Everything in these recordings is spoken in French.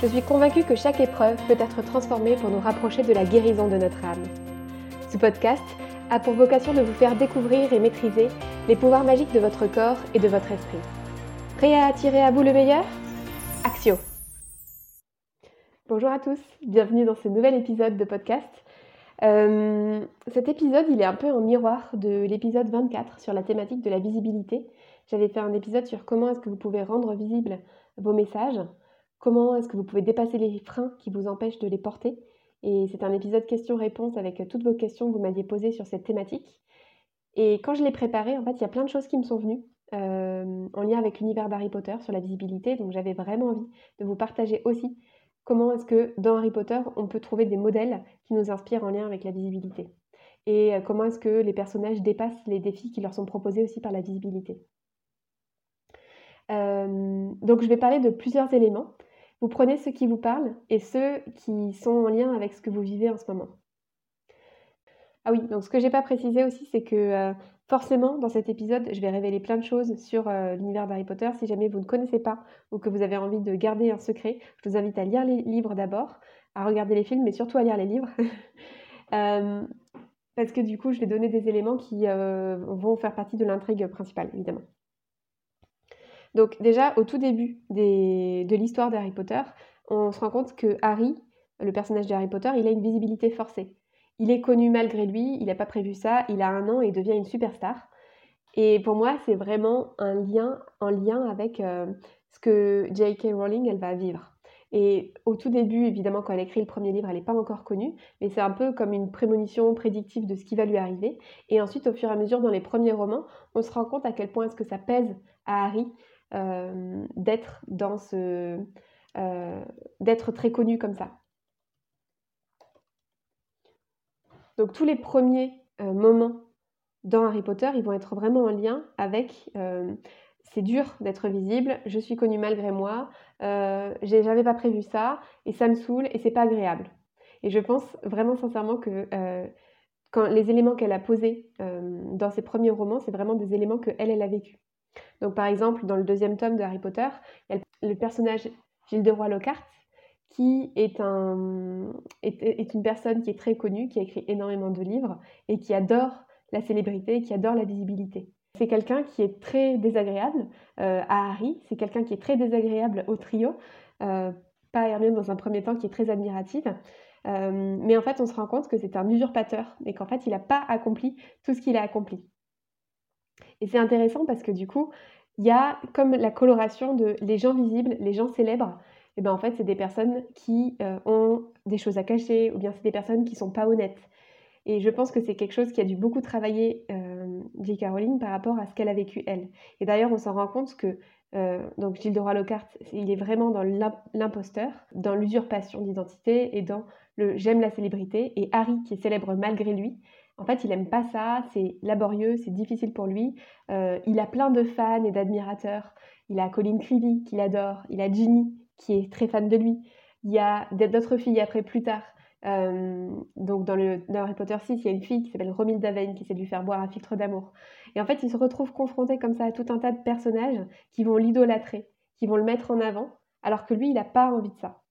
Je suis convaincue que chaque épreuve peut être transformée pour nous rapprocher de la guérison de notre âme. Ce podcast a pour vocation de vous faire découvrir et maîtriser les pouvoirs magiques de votre corps et de votre esprit. Prêt à attirer à vous le meilleur? Axio Bonjour à tous, bienvenue dans ce nouvel épisode de podcast. Euh, cet épisode, il est un peu en miroir de l'épisode 24 sur la thématique de la visibilité. J'avais fait un épisode sur comment est-ce que vous pouvez rendre visibles vos messages. Comment est-ce que vous pouvez dépasser les freins qui vous empêchent de les porter? Et c'est un épisode questions-réponses avec toutes vos questions que vous m'aviez posées sur cette thématique. Et quand je l'ai préparé, en fait, il y a plein de choses qui me sont venues euh, en lien avec l'univers d'Harry Potter sur la visibilité. Donc j'avais vraiment envie de vous partager aussi comment est-ce que dans Harry Potter, on peut trouver des modèles qui nous inspirent en lien avec la visibilité. Et euh, comment est-ce que les personnages dépassent les défis qui leur sont proposés aussi par la visibilité. Euh, donc je vais parler de plusieurs éléments. Vous prenez ceux qui vous parlent et ceux qui sont en lien avec ce que vous vivez en ce moment. Ah oui, donc ce que j'ai pas précisé aussi, c'est que euh, forcément, dans cet épisode, je vais révéler plein de choses sur euh, l'univers d'Harry Potter. Si jamais vous ne connaissez pas ou que vous avez envie de garder un secret, je vous invite à lire les livres d'abord, à regarder les films, mais surtout à lire les livres. Euh, parce que du coup, je vais donner des éléments qui vont faire partie de l'intrigue principale, évidemment. Donc déjà, au tout début de l'histoire d'Harry Potter, on se rend compte que Harry, le personnage de Harry Potter, il a une visibilité forcée. Il est connu malgré lui, il n'a pas prévu ça, il a un an et devient une superstar. Et pour moi, c'est vraiment un lien en lien avec euh, ce que J.K. Rowling, elle va vivre. Et au tout début, évidemment, quand elle écrit le premier livre, elle n'est pas encore connue, mais c'est un peu comme une prémonition prédictive de ce qui va lui arriver. Et ensuite, au fur et à mesure, dans les premiers romans, on se rend compte à quel point est-ce que ça pèse à Harry d'être dans ce euh, d'être très connu comme ça. Donc tous les premiers euh, moments dans Harry Potter, ils vont être vraiment en lien avec c'est dur d'être visible, je suis connue malgré moi, j'avais pas prévu ça et ça me saoule et c'est pas agréable. Et je pense vraiment sincèrement que quand les éléments qu'elle a posés dans ses premiers romans, c'est vraiment des éléments que elle, elle a vécu. Donc par exemple, dans le deuxième tome de Harry Potter, il y a le personnage Gilles de Roy Lockhart qui est, un, est, une personne qui est très connue, qui a écrit énormément de livres et qui adore la célébrité, qui adore la visibilité. C'est quelqu'un qui est très désagréable euh, à Harry, c'est quelqu'un qui est très désagréable au trio, euh, pas Hermione dans un premier temps qui est très admirative, euh, mais en fait on se rend compte que c'est un usurpateur et qu'en fait il n'a pas accompli tout ce qu'il a accompli. Et c'est intéressant parce que du coup, il y a comme la coloration de les gens visibles, les gens célèbres. Et bien en fait, c'est des personnes qui euh, ont des choses à cacher ou bien c'est des personnes qui sont pas honnêtes. Et je pense que c'est quelque chose qui a dû beaucoup travailler euh, J. Caroline par rapport à ce qu'elle a vécu elle. Et d'ailleurs, on s'en rend compte que euh, donc Gilles de Lockhart, il est vraiment dans l'imposteur, dans l'usurpation d'identité et dans le j'aime la célébrité. Et Harry, qui est célèbre malgré lui, en fait, il n'aime pas ça, c'est laborieux, c'est difficile pour lui. Euh, il a plein de fans et d'admirateurs. Il a Colin Creevy qu'il adore, il a Ginny qui est très fan de lui. Il y a d'autres filles après plus tard. Euh, donc dans, le, Harry Potter 6, il y a une fille qui s'appelle Romilda Vane qui essaie de lui faire boire un filtre d'amour. Et en fait, il se retrouve confronté comme ça à tout un tas de personnages qui vont l'idolâtrer, qui vont le mettre en avant, alors que lui, il n'a pas envie de ça.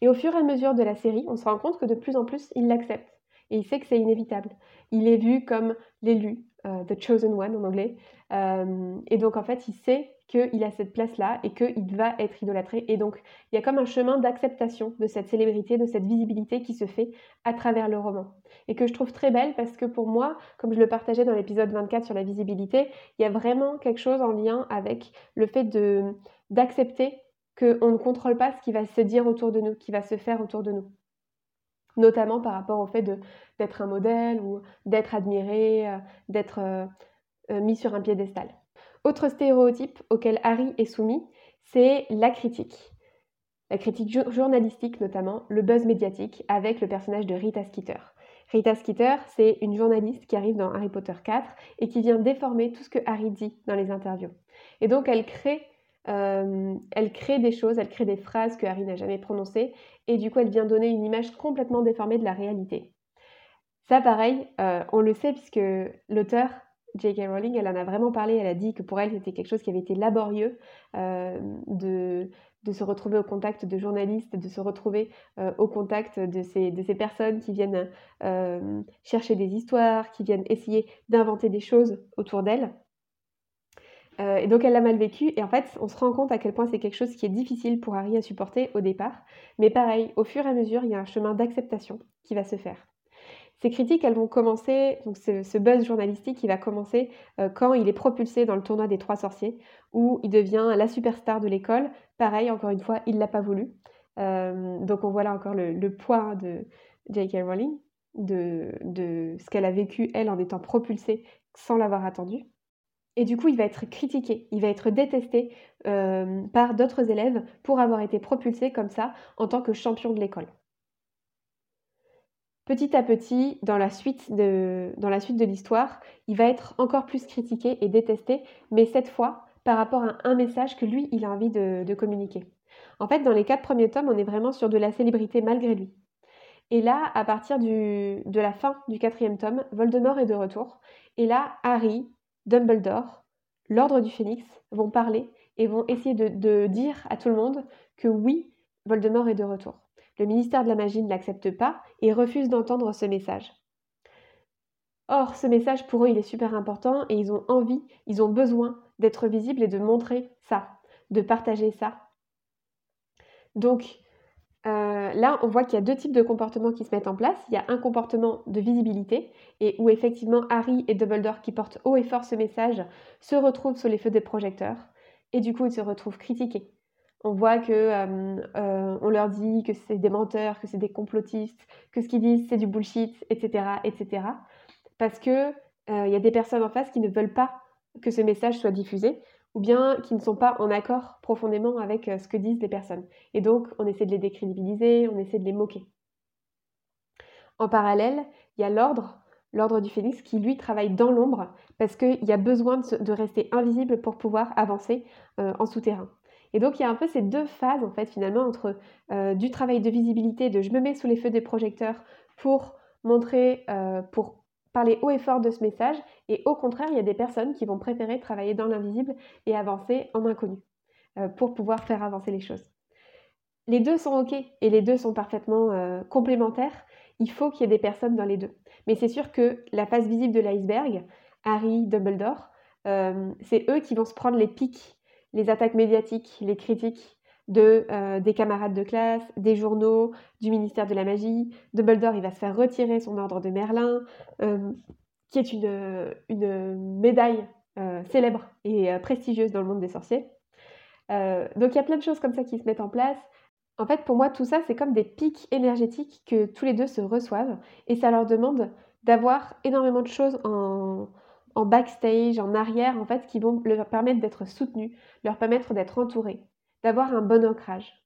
Et au fur et à mesure de la série, on se rend compte que de plus en plus, il l'accepte et il sait que c'est inévitable. Il est vu comme l'élu, euh, the chosen one en anglais, euh, et donc en fait il sait qu'il a cette place-là et qu'il va être idolâtré. Et donc il y a comme un chemin d'acceptation de cette célébrité, de cette visibilité qui se fait à travers le roman. Et que je trouve très belle parce que pour moi, comme je le partageais dans l'épisode 24 sur la visibilité, il y a vraiment quelque chose en lien avec le fait d'accepter qu'on ne contrôle pas ce qui va se dire autour de nous, qui va se faire autour de nous notamment par rapport au fait d'être un modèle ou d'être admiré, euh, d'être euh, euh, mis sur un piédestal. Autre stéréotype auquel Harry est soumis, c'est la critique. la critique journalistique notamment, le buzz médiatique avec le personnage de Rita Skeeter. Rita Skeeter, c'est une journaliste qui arrive dans Harry Potter 4 et qui vient déformer tout ce que Harry dit dans les interviews. Et donc elle crée, euh, elle crée des choses, elle crée des phrases que Harry n'a jamais prononcées et du coup elle vient donner une image complètement déformée de la réalité. Ça pareil, euh, on le sait puisque l'auteur J.K. Rowling, elle en a vraiment parlé, elle a dit que pour elle c'était quelque chose qui avait été laborieux euh, de, se retrouver au contact de journalistes, de se retrouver au contact de ces, personnes qui viennent chercher des histoires, qui viennent essayer d'inventer des choses autour d'elle. Euh, et donc elle l'a mal vécu et en fait on se rend compte à quel point c'est quelque chose qui est difficile pour Harry à supporter au départ. Mais pareil, au fur et à mesure, il y a un chemin d'acceptation qui va se faire. Ces critiques, elles vont commencer, donc ce, buzz journalistique, il va commencer euh, quand il est propulsé dans le tournoi des trois sorciers, où il devient la superstar de l'école. Pareil, encore une fois, il ne l'a pas voulu. Euh, donc on voit là encore le, poids de J.K. Rowling, de, ce qu'elle a vécu, elle, en étant propulsée sans l'avoir attendu. Et du coup, il va être critiqué, il va être détesté euh, par d'autres élèves pour avoir été propulsé comme ça en tant que champion de l'école. Petit à petit, dans la suite de, l'histoire, il va être encore plus critiqué et détesté, mais cette fois par rapport à un message que lui, il a envie de, communiquer. En fait, dans les quatre premiers tomes, on est vraiment sur de la célébrité malgré lui. Et là, à partir de la fin du quatrième tome, Voldemort est de retour. Et là, Harry, Dumbledore, l'Ordre du Phénix vont parler et vont essayer de dire à tout le monde que oui, Voldemort est de retour. Le ministère de la Magie ne l'accepte pas et refuse d'entendre ce message. Or, ce message, pour eux, il est super important et ils ont envie, ils ont besoin d'être visibles et de montrer ça, de partager ça. Donc, euh, là, on voit qu'il y a deux types de comportements qui se mettent en place. Il y a un comportement de visibilité, et où effectivement Harry et Dumbledore, qui portent haut et fort ce message, se retrouvent sous les feux des projecteurs, et du coup, ils se retrouvent critiqués on voit que euh, euh, on leur dit que c'est des menteurs, que c'est des complotistes, que ce qu'ils disent c'est du bullshit, etc., etc. Parce que il y a des personnes en face qui ne veulent pas que ce message soit diffusé, ou bien qui ne sont pas en accord profondément avec ce que disent les personnes. Et donc on essaie de les décrédibiliser, on essaie de les moquer. En parallèle, il y a l'ordre, l'ordre du phénix, qui lui travaille dans l'ombre parce qu'il y a besoin de, rester invisible pour pouvoir avancer en souterrain. Et donc il y a un peu ces deux phases en fait finalement entre euh, du travail de visibilité, de je me mets sous les feux des projecteurs pour montrer, euh, pour parler haut et fort de ce message, et au contraire il y a des personnes qui vont préférer travailler dans l'invisible et avancer en inconnu euh, pour pouvoir faire avancer les choses. Les deux sont ok et les deux sont parfaitement complémentaires. Il faut qu'il y ait des personnes dans les deux. Mais c'est sûr que la face visible de l'iceberg, Harry, Dumbledore, c'est eux qui vont se prendre les pics les attaques médiatiques, les critiques de, euh, des camarades de classe, des journaux, du ministère de la Magie. Dumbledore, il va se faire retirer son ordre de Merlin, euh, qui est une, une médaille euh, célèbre et prestigieuse dans le monde des sorciers. donc il y a plein de choses comme ça qui se mettent en place. En fait, pour moi, tout ça, c'est comme des pics énergétiques que tous les deux se reçoivent et ça leur demande d'avoir énormément de choses en, en backstage, en arrière, en fait, qui vont leur permettre d'être soutenus, leur permettre d'être entourés, d'avoir un bon ancrage.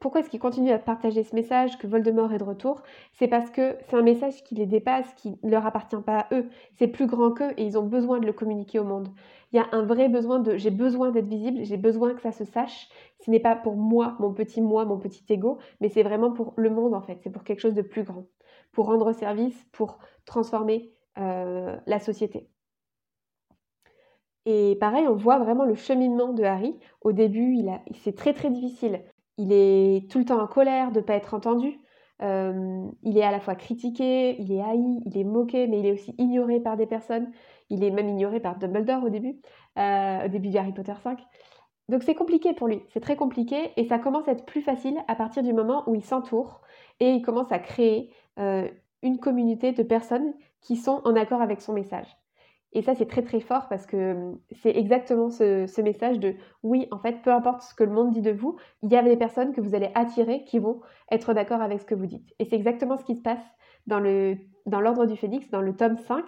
Pourquoi est-ce qu'ils continuent à partager ce message que Voldemort est de retour? C'est parce que c'est un message qui les dépasse, qui ne leur appartient pas à eux. C'est plus grand qu'eux et ils ont besoin de le communiquer au monde. Il y a un vrai besoin de j'ai besoin d'être visible, j'ai besoin que ça se sache. Ce n'est pas pour moi, mon petit moi, mon petit ego, mais c'est vraiment pour le monde en fait. C'est pour quelque chose de plus grand. Pour rendre service, pour transformer euh, la société. Et pareil, on voit vraiment le cheminement de Harry. Au début, c'est très très difficile. Il est tout le temps en colère de ne pas être entendu. Euh, il est à la fois critiqué, il est haï, il est moqué, mais il est aussi ignoré par des personnes. Il est même ignoré par Dumbledore au début, euh, au début de Harry Potter 5. Donc c'est compliqué pour lui, c'est très compliqué et ça commence à être plus facile à partir du moment où il s'entoure et il commence à créer une communauté de personnes qui sont en accord avec son message. Et ça, c'est très très fort parce que hum, c'est exactement ce, message de oui, en fait, peu importe ce que le monde dit de vous, il y a des personnes que vous allez attirer qui vont être d'accord avec ce que vous dites. Et c'est exactement ce qui se passe dans l'ordre dans du phénix, dans le tome 5,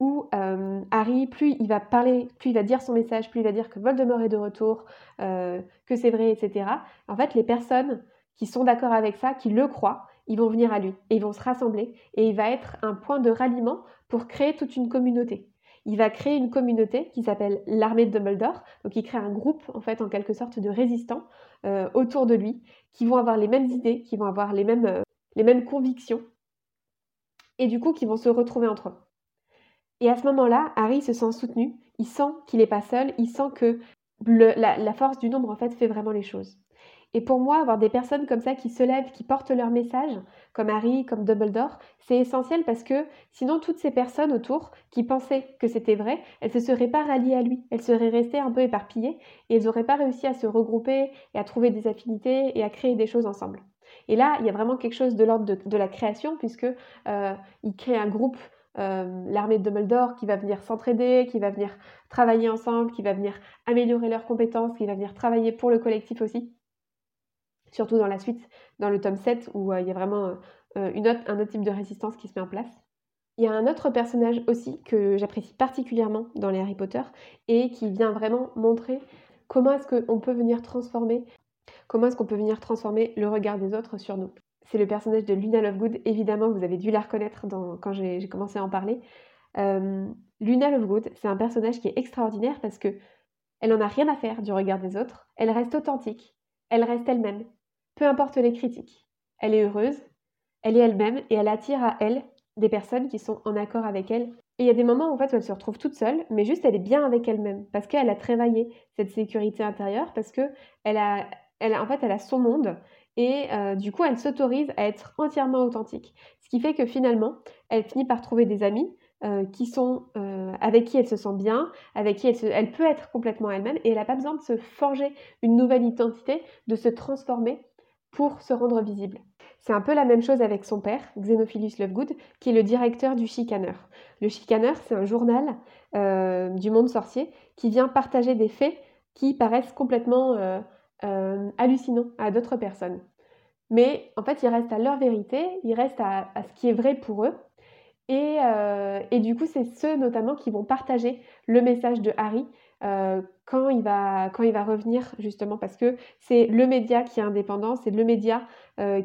où euh, Harry, plus il va parler, plus il va dire son message, plus il va dire que Voldemort est de retour, euh, que c'est vrai, etc. En fait, les personnes qui sont d'accord avec ça, qui le croient, ils vont venir à lui et ils vont se rassembler et il va être un point de ralliement pour créer toute une communauté. Il va créer une communauté qui s'appelle l'armée de Dumbledore. Donc il crée un groupe en fait quelque sorte de résistants euh, autour de lui qui vont avoir les mêmes idées, qui vont avoir les mêmes, les mêmes convictions et du coup qui vont se retrouver entre eux. Et à ce moment-là, Harry se sent soutenu, il sent qu'il n'est pas seul, il sent que la, force du nombre fait vraiment les choses. Et pour moi, avoir des personnes comme ça qui se lèvent, qui portent leur message, comme Harry, comme Dumbledore, c'est essentiel parce que sinon toutes ces personnes autour qui pensaient que c'était vrai, elles ne se seraient pas ralliées à lui, elles seraient restées un peu éparpillées et elles n'auraient pas réussi à se regrouper et à trouver des affinités et à créer des choses ensemble. Et là, il y a vraiment quelque chose de l'ordre de, la création puisque euh, il crée un groupe euh, l'armée de Dumbledore qui va venir s'entraider, qui va venir travailler ensemble, qui va venir améliorer leurs compétences, qui va venir travailler pour le collectif aussi. Surtout dans la suite, dans le tome 7, où euh, il y a vraiment euh, une autre, un autre type de résistance qui se met en place. Il y a un autre personnage aussi que j'apprécie particulièrement dans les Harry Potter et qui vient vraiment montrer comment est-ce qu'on peut venir transformer, comment est-ce qu'on peut venir transformer le regard des autres sur nous c'est le personnage de Luna Lovegood. Évidemment, vous avez dû la reconnaître quand j'ai commencé à en parler. Euh, Luna Lovegood, c'est un personnage qui est extraordinaire parce que elle n'en a rien à faire du regard des autres. Elle reste authentique. Elle reste elle-même. Peu importe les critiques. Elle est heureuse. Elle est elle-même et elle attire à elle des personnes qui sont en accord avec elle. Et il y a des moments en fait, où elle se retrouve toute seule, mais juste elle est bien avec elle-même parce qu'elle a travaillé cette sécurité intérieure, parce que elle a, elle, en fait, elle a son monde et euh, du coup elle s'autorise à être entièrement authentique. Ce qui fait que finalement elle finit par trouver des amis euh, qui sont euh, avec qui elle se sent bien, avec qui elle, elle peut être complètement elle-même et elle n'a pas besoin de se forger une nouvelle identité, de se transformer pour se rendre visible. C'est un peu la même chose avec son père, Xenophilus Lovegood, qui est le directeur du Chicaneur. Le Chicaneur, c'est un journal du monde sorcier qui vient partager des faits qui paraissent complètement euh, hallucinant à d'autres personnes. Mais en fait, ils restent à leur vérité, ils restent à, ce qui est vrai pour eux. Euh, et du coup, c'est ceux notamment qui vont partager le message de Harry euh, quand, il va, revenir, justement, parce que c'est le média qui est indépendant, c'est le média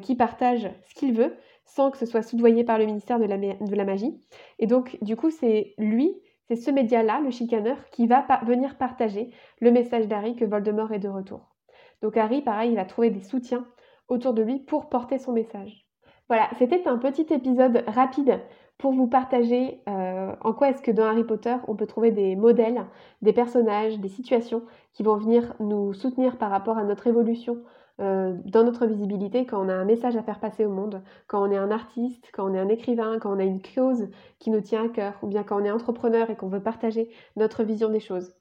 qui partage ce qu'il veut, sans que ce soit soudoyé par le ministère de la, de la magie. Et donc, du coup, c'est lui, c'est ce média-là, le chicaneur, qui va venir partager le message d'Harry que Voldemort est de retour. Donc Harry, pareil, il a trouvé des soutiens autour de lui pour porter son message. Voilà, c'était un petit épisode rapide pour vous partager euh, en quoi est-ce que dans Harry Potter on peut trouver des modèles, des personnages, des situations qui vont venir nous soutenir par rapport à notre évolution euh, dans notre visibilité quand on a un message à faire passer au monde, quand on est un artiste, quand on est un écrivain, quand on a une cause qui nous tient à cœur, ou bien quand on est entrepreneur et qu'on veut partager notre vision des choses.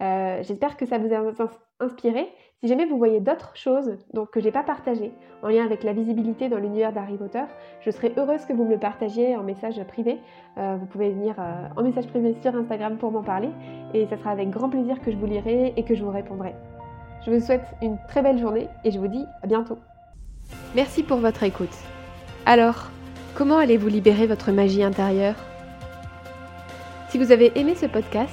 Euh, j'espère que ça vous a inspiré. Si jamais vous voyez d'autres choses donc, que je n'ai pas partagées en lien avec la visibilité dans l'univers d'Harry Potter, je serais heureuse que vous me le partagiez en message privé. Euh, vous pouvez venir euh, en message privé sur Instagram pour m'en parler et ça sera avec grand plaisir que je vous lirai et que je vous répondrai. Je vous souhaite une très belle journée et je vous dis à bientôt. Merci pour votre écoute. Alors, comment allez-vous libérer votre magie intérieure? Si vous avez aimé ce podcast,